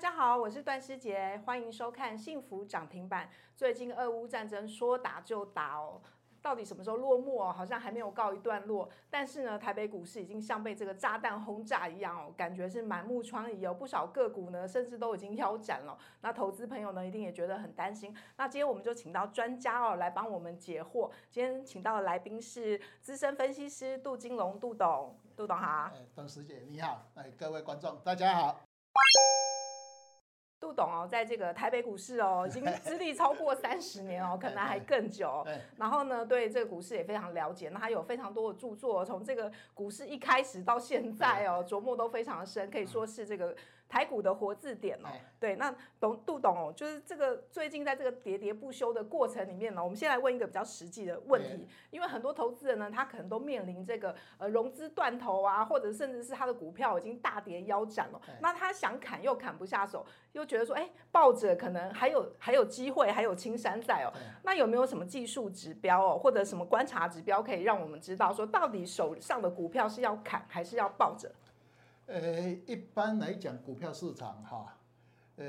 大家好，我是段诗洁，欢迎收看《幸福涨停板》。最近俄乌战争说打就打哦。到底什么时候落幕哦？好像还没有告一段落。但是呢，台北股市已经像被这个炸弹轰炸一样哦，感觉是满目疮痍。有不少个股呢，甚至都已经腰斩了。那投资朋友呢，一定也觉得很担心。那今天我们就请到专家哦，来帮我们解惑。今天请到的来宾是资深分析师杜金龙，杜董，杜董好。段师姐你好，哎，各位观众大家好。杜董哦，在这个台北股市哦，已经 资历超过三十年哦，可能还更久。然后呢，对这个股市也非常了解。那他有非常多的著作，从这个股市一开始到现在哦，琢磨都非常深，可以说是这个。台股的活字典哦，对，那董杜董哦，就是这个最近在这个喋喋不休的过程里面呢，我们先来问一个比较实际的问题，因为很多投资人呢，他可能都面临这个呃融资断头啊，或者甚至是他的股票已经大跌腰斩了，那他想砍又砍不下手，又觉得说，哎，抱着可能还有还有机会，还有青山在哦，那有没有什么技术指标哦，或者什么观察指标可以让我们知道说，到底手上的股票是要砍还是要抱着？呃，一般来讲，股票市场哈，呃，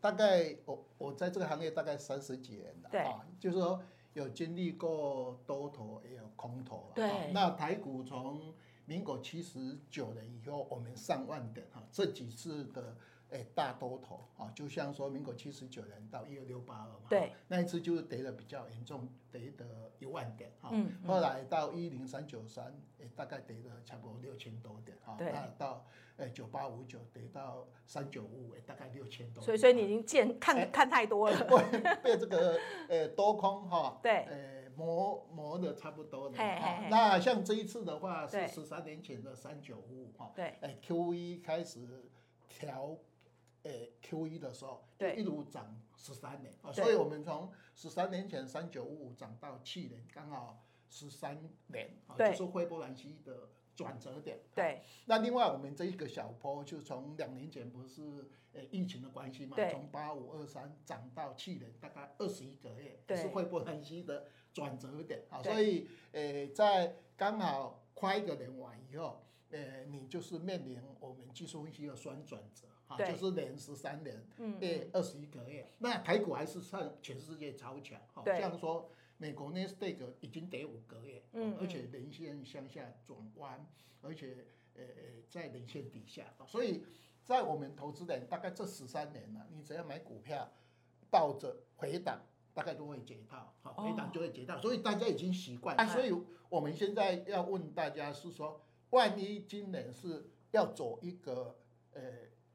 大概我我在这个行业大概三十几年了，对啊，就是说有经历过多头也有空头，对，那台股从民国七十九年以后，我们上万点哈，这几次的。哎，大多头啊，就像说民国七十九年到一二六八二嘛，对，那一次就是跌的比较严重，跌的一万点哈。嗯。后来到一零三九三，哎，大概跌了差不多六千多点哈。对。那到哎九八五九跌到三九五五，哎，大概六千多。所以，所以你已经见看看太多了。被这个呃多空哈，对，呃磨磨的差不多了。哈。那像这一次的话，是十三年前的三九五五哈。对。哎，Q 一开始调。诶，Q 一的时候就一路涨十三年啊，所以我们从十三年前三九五五涨到去年，刚好十三年啊，就是斐波兰西的转折点。对，那另外我们这一个小波，就从两年前不是诶疫情的关系嘛，从八五二三涨到去年大概二十一个月，是斐波兰西的转折点。啊，所以诶在刚好快一个年完以后，诶你就是面临我们技术分析的双转折。哈，就是连十三年，诶，二十一个月，那台股还是算全世界超强，哈，像说美国纳斯达克已经跌五个月，嗯，而且连线向下转弯，而且呃呃在连线底下，所以在我们投资人大概这十三年了，你只要买股票，抱着回档，大概都会解套，好，回档就会解套，所以大家已经习惯，所以我们现在要问大家是说，万一今年是要走一个呃。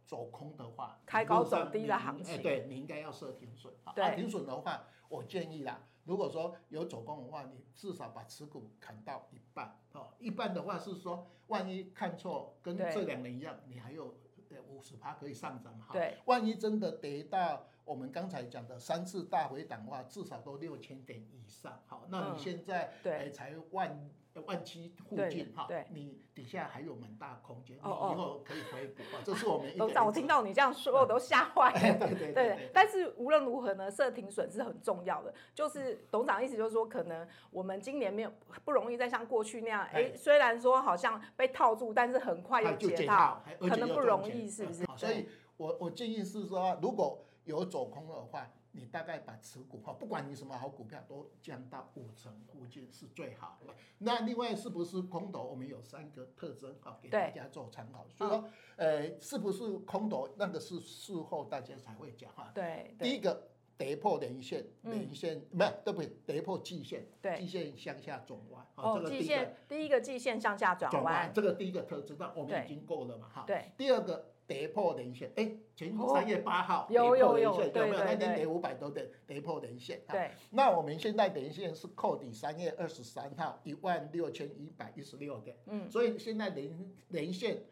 走空的话，开高走低的行情，哎，对，你应该要设停损啊。对，停损的话，我建议啦，如果说有走空的话，你至少把持股砍到一半哦。一半的话是说，万一看错，跟这两年一样，你还有呃五十趴可以上涨哈。对，万一真的跌到我们刚才讲的三次大回档的话，至少都六千点以上。好，那你现在哎才万。万七附近哈，你底下还有蛮大空间，你以后可以回补啊。这是我们。董事长，我听到你这样说，我都吓坏了。对对对。但是无论如何呢，设停损是很重要的。就是董事长意思就是说，可能我们今年没有不容易再像过去那样，哎，虽然说好像被套住，但是很快又解套，可能不容易，是不是？所以我我建议是说，如果有走空的话。你大概把持股哈，不管你什么好股票，都降到五成附近是最好的。那另外是不是空头？我们有三个特征哈，给大家做参考。所以说，呃，是不是空头？那个是事后大家才会讲哈。对。第一个跌破连线，连线没有对不对？跌破季线，季线向下转弯。哦，季线第一个季线向下转弯，这个第一个特征，那我们已经够了嘛哈。对。第二个。跌破连线，哎，前三月八号跌破连线，有没有？那天跌五百多点，跌破连线。对，那我们现在连线是扣底三月二十三号一万六千一百一十六点，嗯，所以现在连连线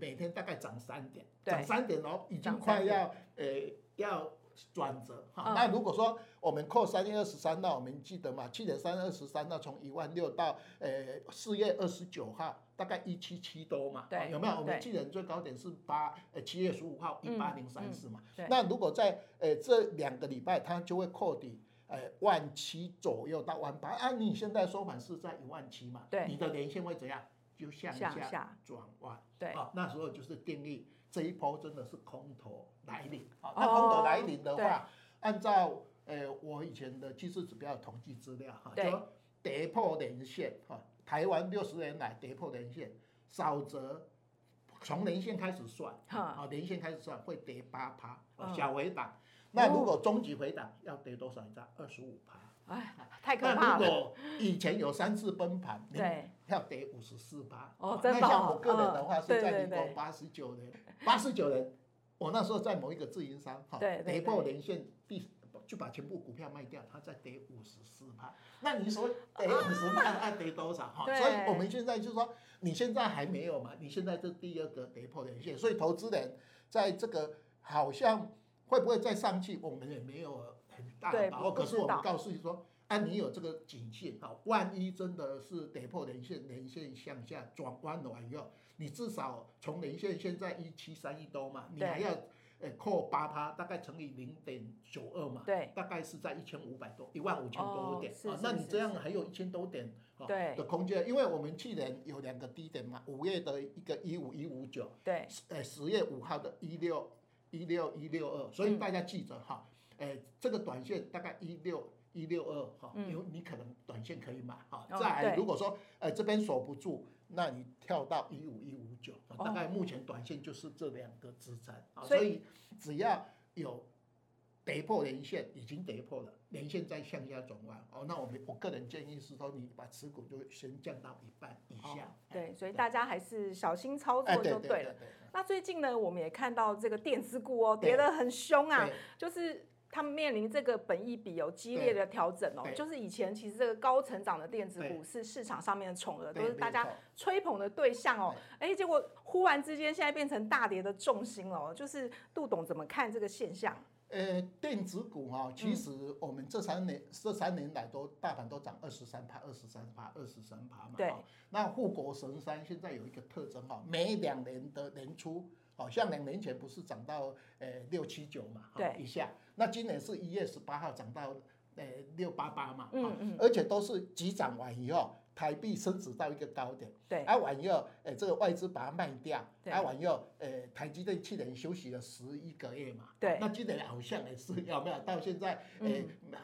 每天大概涨三点，涨三点哦，已经快要呃要。转折哈，那如果说我们扣三月二十三号，我们记得嘛？去年三月二十三号从一万六到呃四月二十九号，大概一七七多嘛，对，有没有？我们去年最高点是八呃七月十五号一八零三四嘛。那如果在呃这两个礼拜，它就会扣底呃万七左右到万八。按你现在收盘是在一万七嘛？对，你的连线会怎样？就向下转弯。对，啊，那时候就是定义这一波真的是空头来临。啊，那空头来临的话，按照呃我以前的技术指标统计资料哈，就跌破年线哈，台湾六十年来跌破年线，少则从年线开始算，啊，年线开始算会跌八趴，小回档。那如果终极回档要跌多少？你知道？二十五趴。哎，太可怕了。那如果以前有三次崩盘，对，要跌五十四趴。哦，真的。那像我个人的话，是在民国八十九年，八十九年，我那时候在某一个自营商，哈，跌破年线，第就把全部股票卖掉，它再跌五十四趴。那你说跌五十趴，它跌多少？哈，所以我们现在就是说，你现在还没有嘛？你现在是第二个跌破年线，所以投资人在这个好像会不会再上去，我们也没有很。大的把握，可是我们告诉你说，啊，你有这个警讯，好，万一真的是跌破连线，连线向下转弯了以后，你至少从连线现在一七三一多嘛，你还要呃扣八趴，大概乘以零点九二嘛，对，大概是在一千五百多，一万五千多点啊，那你这样还有一千多点的空间，因为我们去年有两个低点嘛，五月的一个一五一五九，对，呃十月五号的一六一六一六二，所以大家记着哈。哎，这个短线大概一六一六二哈，因为你可能短线可以买哈。再来，如果说呃这边守不住，那你跳到一五一五九，大概目前短线就是这两个支撑啊。所以只要有跌破连线，已经跌破了，连线再向下转弯哦，那我们我个人建议是说，你把持股就先降到一半以下。对，所以大家还是小心操作就对了。那最近呢，我们也看到这个电子股哦，跌得很凶啊，就是。他们面临这个本益比有激烈的调整哦，就是以前其实这个高成长的电子股是市场上面的宠儿，都是大家吹捧的对象哦。哎，结果忽然之间现在变成大跌的重心哦，就是杜董怎么看这个现象？呃，电子股哈，其实我们这三年这三年来都大盘都涨二十三趴、二十三趴、二十三趴嘛。对。那护国神山现在有一个特征哈，每两年的年初。好像两年前不是涨到呃六七九嘛，对，一下。那今年是一月十八号涨到呃六八八嘛，嗯嗯，而且都是急涨完以后，台币升值到一个高点，对，啊完以后，呃这个外资把它卖掉，对，啊完以后，呃台积电去年休息了十一个月嘛，对，那今年好像也是有没有？到现在，呃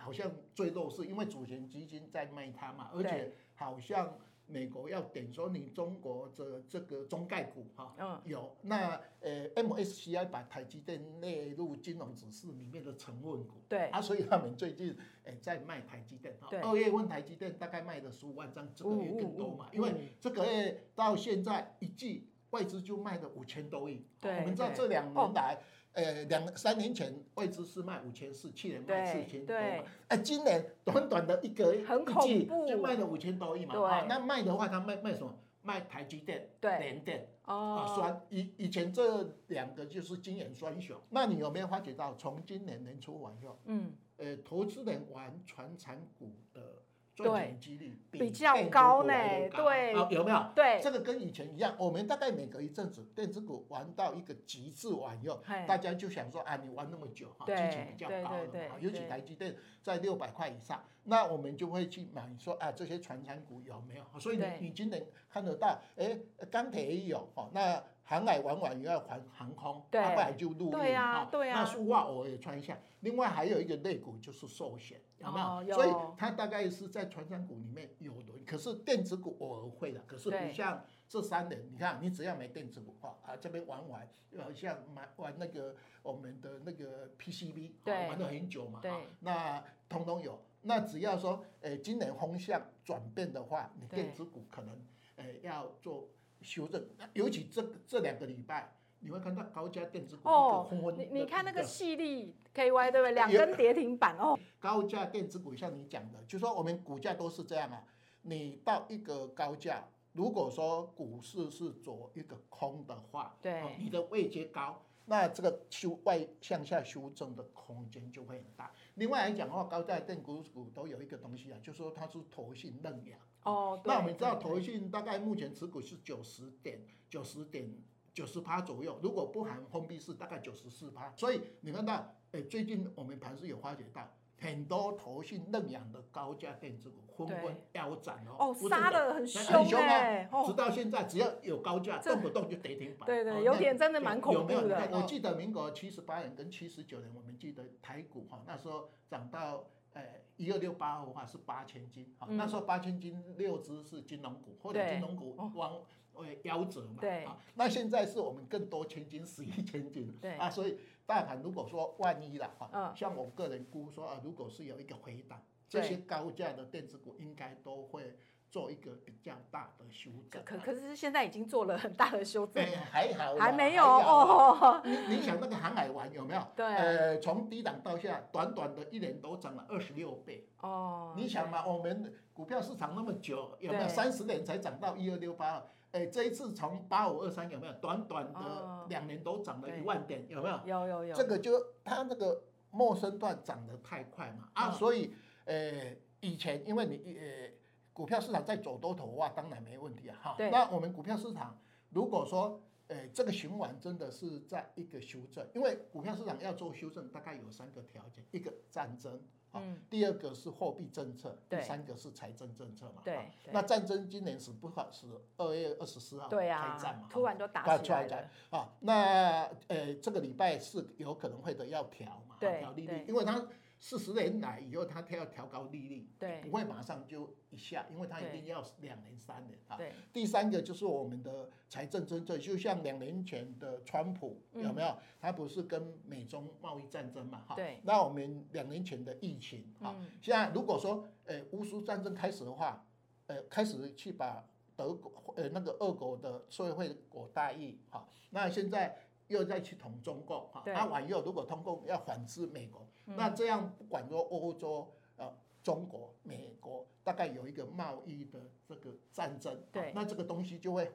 好像最弱势，因为主权基金在卖它嘛，而且好像。美国要点说你中国这这个中概股哈，嗯，有那呃 MSCI 把台积电列入金融指数里面的成分股，对。啊，所以他们最近诶在卖台积电，哈，二月份台积电大概卖了十五万张，这个月更多嘛，因为这个月到现在一季外资就卖了五千多亿，对，我们知道这两年来。呃，两三年前外资是卖五千四，去年卖四千多嘛。哎、呃，今年短短的一个一季就卖了五千多亿嘛。对、啊。那卖的话，他卖卖什么？卖台积电、联电。哦。啊，酸以以前这两个就是金元双雄。那你有没有发觉到，从今年年初完后，嗯，呃，投资人玩传产股的。赚钱几率比较高呢？对，有没有？对，这个跟以前一样。我们大概每隔一阵子，电子股玩到一个极致玩以后，大家就想说啊，你玩那么久哈，激情比较高了嘛。尤其台积电在六百块以上，那我们就会去买说啊，这些传产股有没有？所以你你今年看得到，哎，钢铁也有哈，那。航海玩完以后还航空，后来就陆运啊，那塑化偶尔也穿一下。另外还有一个肋骨就是寿险，有没有？所以它大概是在传产股里面有轮，可是电子股偶尔会的，可是不像这三年，你看你只要买电子股啊啊这边玩完，像买玩那个我们的那个 PCB，玩了很久嘛，那通通有。那只要说诶今年风向转变的话，你电子股可能诶要做。修正，尤其这这两个礼拜，你会看到高价电子股哦，你你看那个矽力 KY 对不对？两根跌停板哦。高价电子股像你讲的，就说我们股价都是这样啊。你到一个高价，如果说股市是走一个空的话，对，你的位阶高，那这个修外向下修正的空间就会很大。另外来讲的话，高价电子股都有一个东西啊，就是说它是投信认养。哦，那我们知道投信大概目前持股是九十点九十点九十趴左右，如果不含封闭式，大概九十四趴。所以你看到，哎，最近我们盘是有发觉到很多投信认养的高价电子股纷纷腰斩哦，哦，杀的很凶哎，直到现在只要有高价，动不动就跌停板。对对，有点真的蛮恐怖的。有没有？我记得民国七十八年跟七十九年，我们记得台股哈，那时候涨到呃一二六八的话是八千金，那时候八千斤六只是金融股，或者金融股往呃夭折嘛。对啊。那现在是我们更多千斤十一千斤。对。啊，所以。大盘如果说万一了哈，像我个人估说啊，如果是有一个回档，这些高价的电子股应该都会做一个比较大的修正。可可是现在已经做了很大的修正，还好，还没有哦。你你想那个航海王有没有？对，呃，从低档到下，短短的一年都涨了二十六倍。哦，你想嘛，我们股票市场那么久，有没有三十年才涨到一二六八？哎，这一次从八五二三有没有？短短的两年都涨了一万点，有没有？有有有。这个就它那个陌生段涨得太快嘛啊，所以呃以前因为你呃股票市场在走多头的话，当然没问题啊哈。那我们股票市场如果说诶这个循环真的是在一个修正，因为股票市场要做修正，大概有三个条件，一个战争。啊，第二个是货币政策，第三个是财政政策嘛。对，那战争今年是不好，是二月二十四号开战嘛，突然就打起来了。啊，那诶，这个礼拜是有可能会的要调嘛，调利率，因为它。四十年来以后，他他要调高利率，对，不会马上就一下，因为他一定要两年三年啊。对。第三个就是我们的财政政策，就像两年前的川普有没有？他不是跟美中贸易战争嘛？哈。对。那我们两年前的疫情啊，现在如果说呃乌苏战争开始的话，呃开始去把德国呃那个俄国的社会国待遇哈，那现在又再去捅中共哈，那往右如果通共要反制美国。那这样不管说欧洲、呃中国、美国，大概有一个贸易的这个战争，对，那这个东西就会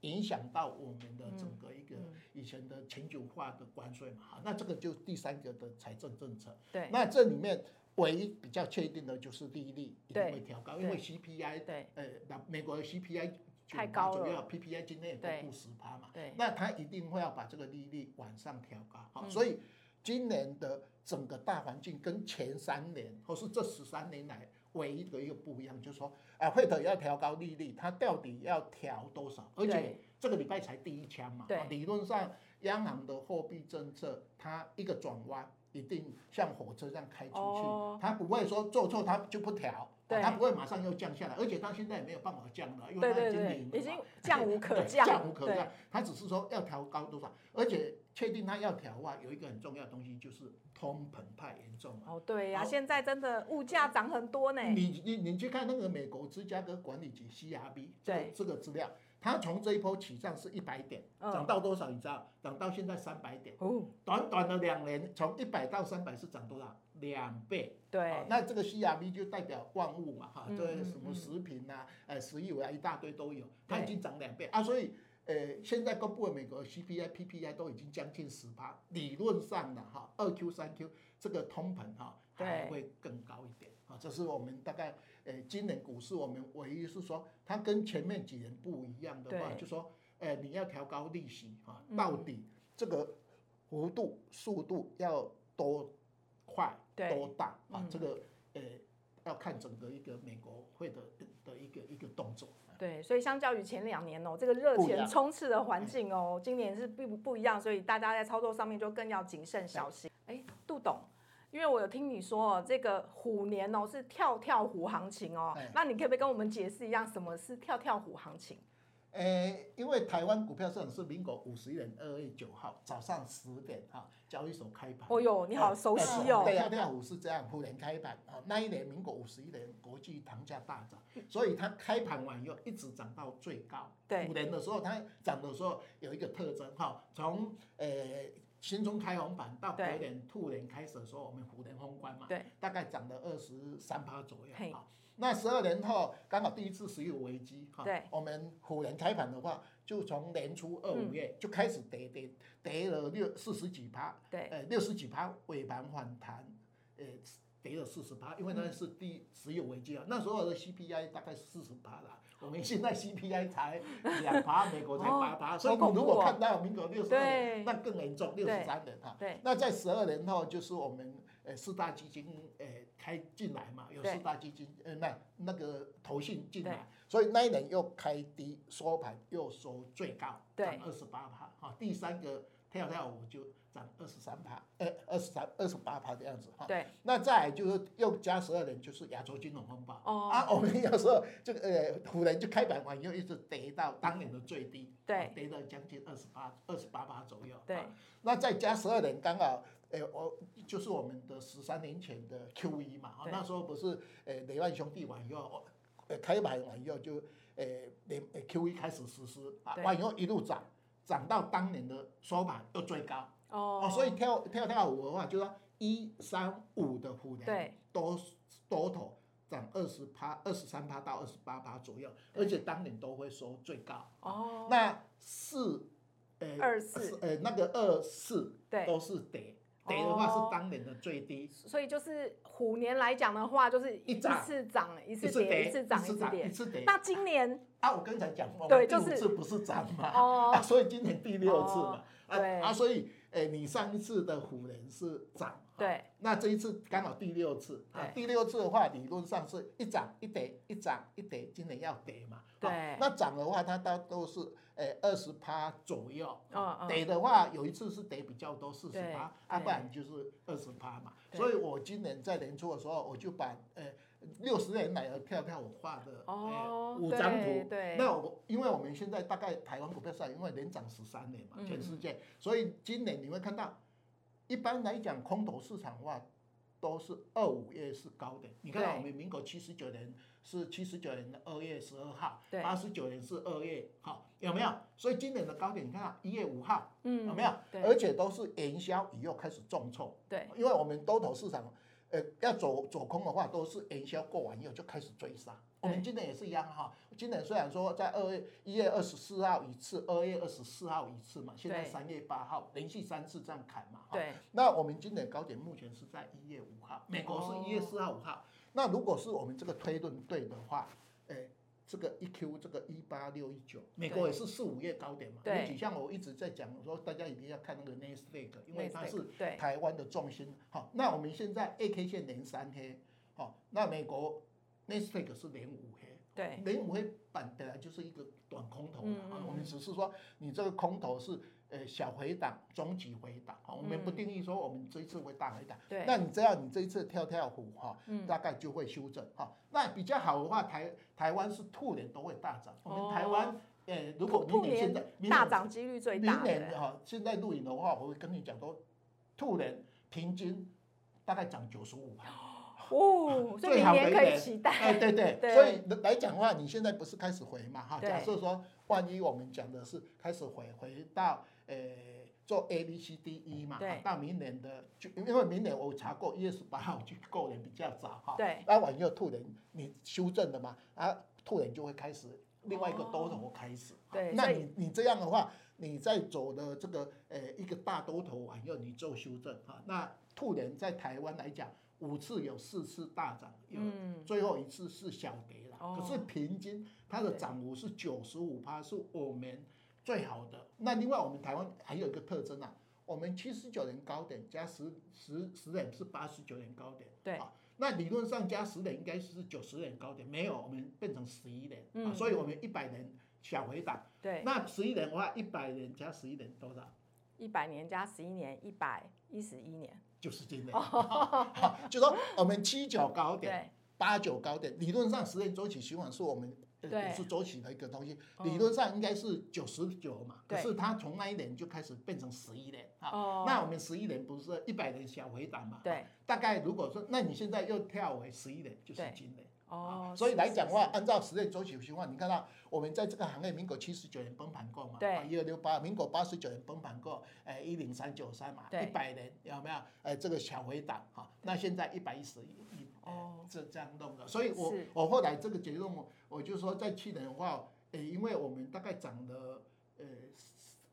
影响到我们的整个一个以前的全球化的关税嘛，哈，那这个就第三个的财政政策，对，那这里面唯一比较确定的就是利率一定会调高，因为 CPI，对，呃，那美国的 CPI 太高了，PPI 今天也公布十趴嘛，对，那他一定会要把这个利率往上调高，好，所以今年的。整个大环境跟前三年或是这十三年来唯一的一个不一样，就是说，啊，会的要调高利率，它到底要调多少？而且这个礼拜才第一枪嘛，理论上央行的货币政策它一个转弯，一定像火车这样开出去，它不会说做错它就不调。对，它不会马上又降下来，而且它现在也没有办法降了，因为它已经已经降无可降，降无可降。它只是说要调高多少，而且确定它要调的话，有一个很重要的东西就是通膨太严重了。哦，对呀，现在真的物价涨很多呢。你你你去看那个美国芝加哥管理局 CRB 这个这个资料，它从这一波起涨是一百点，涨到多少？你知道？涨到现在三百点。哦，短短的两年，从一百到三百是涨多少？两倍，对、哦，那这个 CRV 就代表万物嘛，哈、嗯，对，什么食品呐、啊，呃，石油啊，一大堆都有，它已经涨两倍。啊，所以，呃，现在公布的美国 CPI、PPI 都已经将近十趴，理论上的哈，二 Q、三 Q 这个通膨哈还会更高一点，啊，这是我们大概，呃，今年股市我们唯一是说，它跟前面几年不一样的话，就说，呃，你要调高利息哈，到底这个幅度、速度要多快？多大啊？这个呃，要看整个一个美国会的的一个一个动作。对，所以相较于前两年哦，这个热钱充斥的环境哦，今年是并不不一样，所以大家在操作上面就更要谨慎小心。哎，杜董，因为我有听你说哦，这个虎年哦是跳跳虎行情哦，那你可不可以跟我们解释一下什么是跳跳虎行情？诶，因为台湾股票市场是民国五十一年二月九号早上十点哈，交易所开盘。哦哟，你好熟悉哦。跳跳虎是这样，虎年开盘啊，那一年民国五十一年国际糖价大涨，所以它开盘完以后一直涨到最高。对。虎年的时候，它涨的时候有一个特征哈，从诶新中开红盘到隔年兔年开始的时候，我们虎年封关嘛，对，大概涨了二十三趴左右啊。那十二年后刚好第一次石油危机哈，我们虎年开盘的话，就从年初二五月就开始跌跌跌了六四十几趴，对，呃六十几趴尾盘反弹，呃跌了四十八，因为那是第石油危机啊，那时候的 CPI 大概四十八啦。我们现在 CPI 才两趴，美国才八趴，所以你如果看到民国六十二年，那更严重，六十三年哈。那在十二年后，就是我们呃四大基金呃开进来嘛，有四大基金呃那那个投信进来，所以那一年又开低收盘又收最高，涨二十八趴哈。第三个跳跳舞就。涨二十三趴，呃，二十三、二十八趴的样子哈。对。那再就是又加十二年，就是亚洲金融风暴。哦。啊，我们有时候这个呃，湖人就开盘完又一直跌到当年的最低。对。跌到将近二十八、二十八趴左右。对。那再加十二年，刚好，呃，我就是我们的十三年前的 Q 一嘛。啊。那时候不是呃雷曼兄弟完以后，呃开盘完以后就呃连 Q 一开始实施啊，完以后一路涨，涨到当年的收盘又最高。哦，所以跳跳跳舞的话，就说一三五的虎年多多头涨二十趴、二十三趴到二十八趴左右，而且当年都会收最高。哦，那四，呃，二四，呃，那个二四都是跌，跌的话是当年的最低。所以就是虎年来讲的话，就是一次涨一次跌，一次涨一次跌，一次跌。那今年啊，我刚才讲过，对，就是第五次不是涨嘛，哦，所以今年第六次嘛，啊啊，所以。哎，你上一次的虎年是涨，对，那这一次刚好第六次，啊，第六次的话，理论上是一涨一跌，一涨一跌，今年要跌嘛，对，那涨的话，它大都是诶二十趴左右，跌的话，有一次是跌比较多，四十趴，啊，不然就是二十趴嘛，所以我今年在年初的时候，我就把诶。六十年来的票票我画的哦五张图，那我因为我们现在大概台湾股票上，因为连涨十三年嘛，全世界，所以今年你会看到，一般来讲空头市场的话，都是二五月是高点。你看到我们民国七十九年是七十九年的二月十二号，八十九年是二月，好有没有？所以今年的高点你看到一月五号，嗯，有没有？而且都是元宵以后开始重挫，对，因为我们多头市场。呃，要走走空的话，都是元宵过完以后就开始追杀。我们今年也是一样哈。今年虽然说在二月一月二十四号一次，二月二十四号一次嘛，现在三月八号连续三次这样砍嘛。对。那我们今年高点目前是在一月五号，美国是一月四号五号。那如果是我们这个推论对的话，诶。这个一 Q 这个一八六一九，美国也是四五月高点嘛。对。像我一直在讲，我说大家一定要看那个 Nasdaq，因为它是台湾的重心。好，那我们现在 A K 线连三黑，好，那美国 Nasdaq 是连五黑。对。连五黑板本来就是一个短空头嘛，嗯、我们只是说你这个空头是。呃，小回档、中级回档，我们不定义说我们这一次会大回档。对。那你这样，你这一次跳跳虎哈，大概就会修正哈。那比较好的话，台台湾是兔年都会大涨。我们台湾，呃，如果明年现在大涨几率最大。明年哈，现在录影的话，我会跟你讲说，兔年平均大概涨九十五趴。哦，所以明年可以期待。哎，对 对。所以来讲的话，你现在不是开始回嘛？哈，假设说，万一我们讲的是开始回回到。呃，做 A B C D E 嘛，到明年的就因为明年我查过一月十八号就过年比较早哈，对，那完以后兔年你修正的嘛，啊，兔年就会开始另外一个多头开始，对，那你你这样的话，你在走的这个呃一个大多头完以后你做修正哈，那兔年在台湾来讲五次有四次大涨，有最后一次是小跌了，可是平均它的涨幅是九十五趴，是我们。最好的。那另外，我们台湾还有一个特征啊，我们七十九年高点加十十十点是八十九年高点。对。啊，那理论上加十点应该是九十点高点，没有，我们变成十一年。嗯。所以我们一百年小回档。对。那十一年的话，一百年加十一年多少？一百年加十一年，一百一十一年。就是今年。好，就说我们七九高点，八九高点，理论上十年周期循环是我们。对，是周期的一个东西，理论上应该是九十九嘛，可是它从那一年就开始变成十一年啊。那我们十一年不是一百年小回档嘛？对，大概如果说，那你现在又跳回十一年，就是今年。哦，所以来讲的话，按照十年周期循环，你看到我们在这个行业，民国七十九年崩盘过嘛？对，一二六八，民国八十九年崩盘过，哎，一零三九三嘛，一百年有没有？哎，这个小回档哈，那现在一百一十一。哦，这这样弄的，所以我我后来这个结论，我就说在去年的话，哎，因为我们大概涨了呃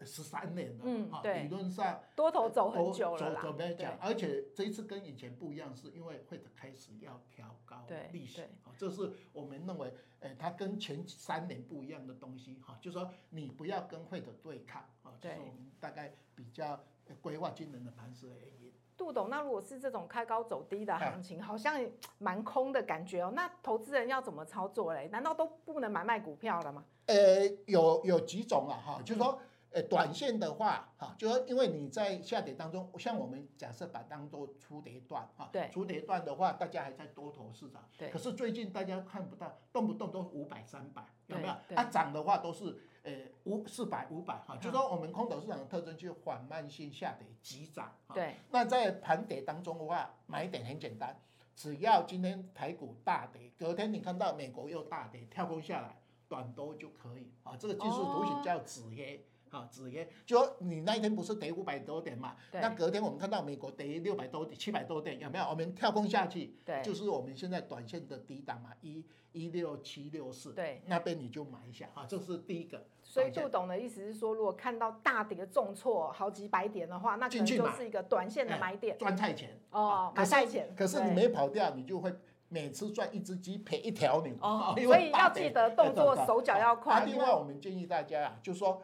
十三年了，嗯，理论上多头走很久了走走没讲，而且这一次跟以前不一样，是因为会开始要调高利息，啊，这是我们认为，呃，它跟前三年不一样的东西，哈，就是说你不要跟会的对抗，啊，这是我们大概比较规划今年的盘势的原因。杜董，那如果是这种开高走低的行情，好像蛮空的感觉哦，那投资人要怎么操作嘞？难道都不能买卖股票了吗？呃，有有几种啊，哈，就是说。呃，短线的话，哈，就说因为你在下跌当中，像我们假设把当做出跌段，哈，对，初跌段的话，大家还在多头市场，对。可是最近大家看不到，动不动都五百、三百，有没有？它涨的话都是呃五四百、五百，哈，就说我们空头市场的特征就是缓慢性下跌，急涨，对。那在盘跌当中的话，买点很简单，只要今天台股大跌，隔天你看到美国又大跌，跳空下来，短多就可以，啊，这个技术图形叫止跌。哦啊，止跌，就说你那一天不是跌五百多点嘛？那隔天我们看到美国跌六百多点、七百多点，有没有？我们跳空下去，对，就是我们现在短线的低档嘛，一一六七六四，对，那边你就买一下啊，这是第一个。所以杜董的意思是说，如果看到大跌重挫好几百点的话，那可能就是一个短线的买点，赚菜钱哦，买菜钱。可是你没跑掉，你就会每次赚一只鸡赔一条牛哦。所以要记得动作手脚要快。另外，我们建议大家啊，就是说。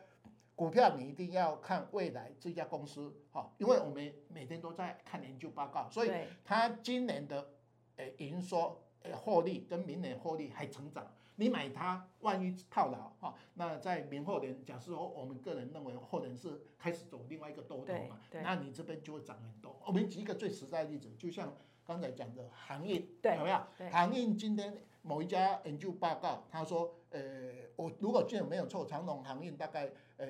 股票你一定要看未来这家公司，哈，因为我们每天都在看研究报告，所以它今年的诶营收、诶获利跟明年获利还成长。你买它，万一套牢哈，那在明后年，假设说我们个人认为后年是开始走另外一个多头嘛，那你这边就会涨很多。我们举一个最实在的例子，就像刚才讲的航运，有没有？航运今天某一家研究报告，他说，呃，我如果记得没有错，长隆航运大概。呃，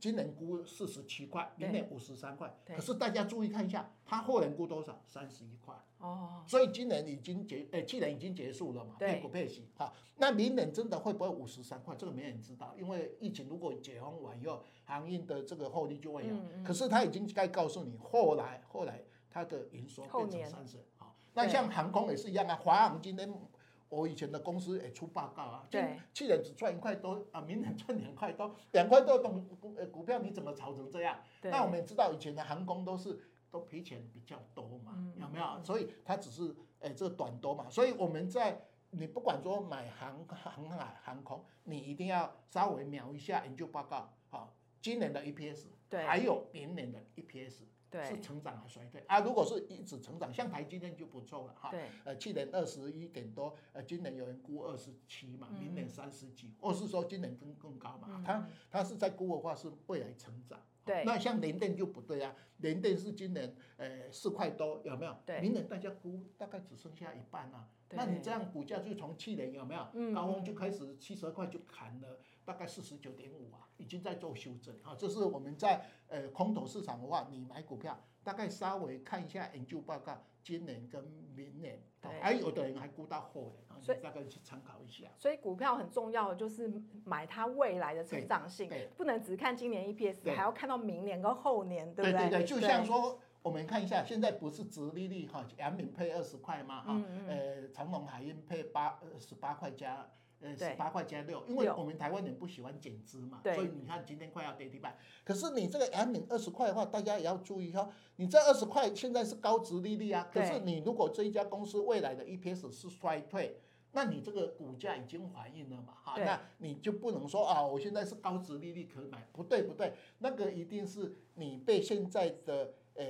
今年估四十七块，明年五十三块。可是大家注意看一下，它后年估多少？三十一块。哦。所以今年已经结，呃，去年已经结束了嘛？配股配息。好，那明年真的会不会五十三块？这个没人知道，因为疫情如果解封完以后，航运的这个获利就会有。嗯、可是他已经该告诉你，后来后来它的营收变成三十。好，那像航空也是一样啊，华航今天。我以前的公司也出报告啊，对，去年只赚一块多啊，明年赚两块多，两块多的股股票你怎么炒成这样？那我们也知道以前的航空都是都赔钱比较多嘛，嗯、有没有？所以它只是诶、欸、这个短多嘛，所以我们在你不管说买航航海航空，你一定要稍微瞄一下研究报告，好，今年的 EPS，对，还有明年的 EPS。是成长还是衰退啊？如果是一直成长，像台积电就不错了哈。对。呃，去年二十一点多，呃，今年有人估二十七嘛，明年三十几，或是说今年更更高嘛？它它是在估的话是未来成长。对。那像联电就不对啊，联电是今年呃四块多，有没有？对。明年大家估大概只剩下一半啊。对。那你这样股价就从去年有没有？嗯。高峰就开始七十二块就砍了。大概四十九点五啊，已经在做修正啊。这是我们在呃空头市场的话，你买股票大概稍微看一下研究报告，今年跟明年，还有的人还估到后年，所以大概去参考一下。所以股票很重要的就是买它未来的成长性，不能只看今年 EPS，还要看到明年跟后年，对不对？对对对，就像说我们看一下，现在不是直利率哈，阳明配二十块吗？哈，呃，长隆海运配八十八块加。呃，十八块加六，因为我们台湾人不喜欢减资嘛，所以你看今天快要跌停板。可是你这个阳明二十块的话，大家也要注意哈，你这二十块现在是高值利率啊，可是你如果这一家公司未来的 EPS 是衰退，那你这个股价已经反映了嘛，哈，那你就不能说啊，我现在是高值利率可买，不对不对，那个一定是你被现在的呃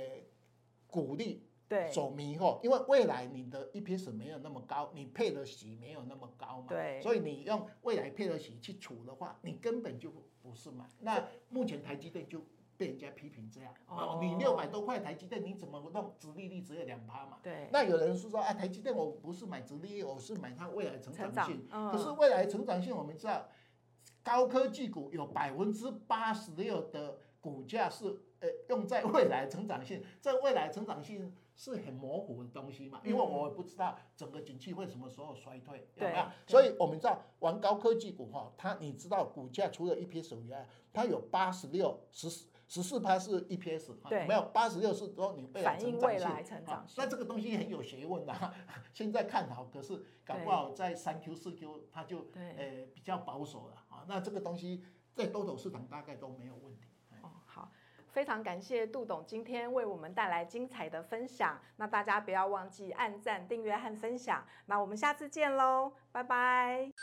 股利。对，走迷惑，因为未来你的 EPS 没有那么高，你配的息没有那么高嘛，对，所以你用未来配的息去处的话，你根本就不是买。那目前台积电就被人家批评这样，哦，你六百多块台积电，你怎么弄？殖利率只有两趴嘛，对。那有人是说啊，台积电我不是买殖利率，我是买它未来成长性。嗯。可是未来成长性，我们知道，高科技股有百分之八十六的股价是呃用在未来成长性，在未来成长性。是很模糊的东西嘛，因为我也不知道整个景气会什么时候衰退，有没有？所以我们知道玩高科技股哈，它你知道股价除了 EPS 以外，它有八十六十四十四趴是 EPS，有没有？八十六是说你未来成长性，那这个东西很有学问的，现在看好，可是搞不好在三 Q 四 Q 它就呃比较保守了啊。那这个东西在多头市场大概都没有问题。非常感谢杜董今天为我们带来精彩的分享。那大家不要忘记按赞、订阅和分享。那我们下次见喽，拜拜。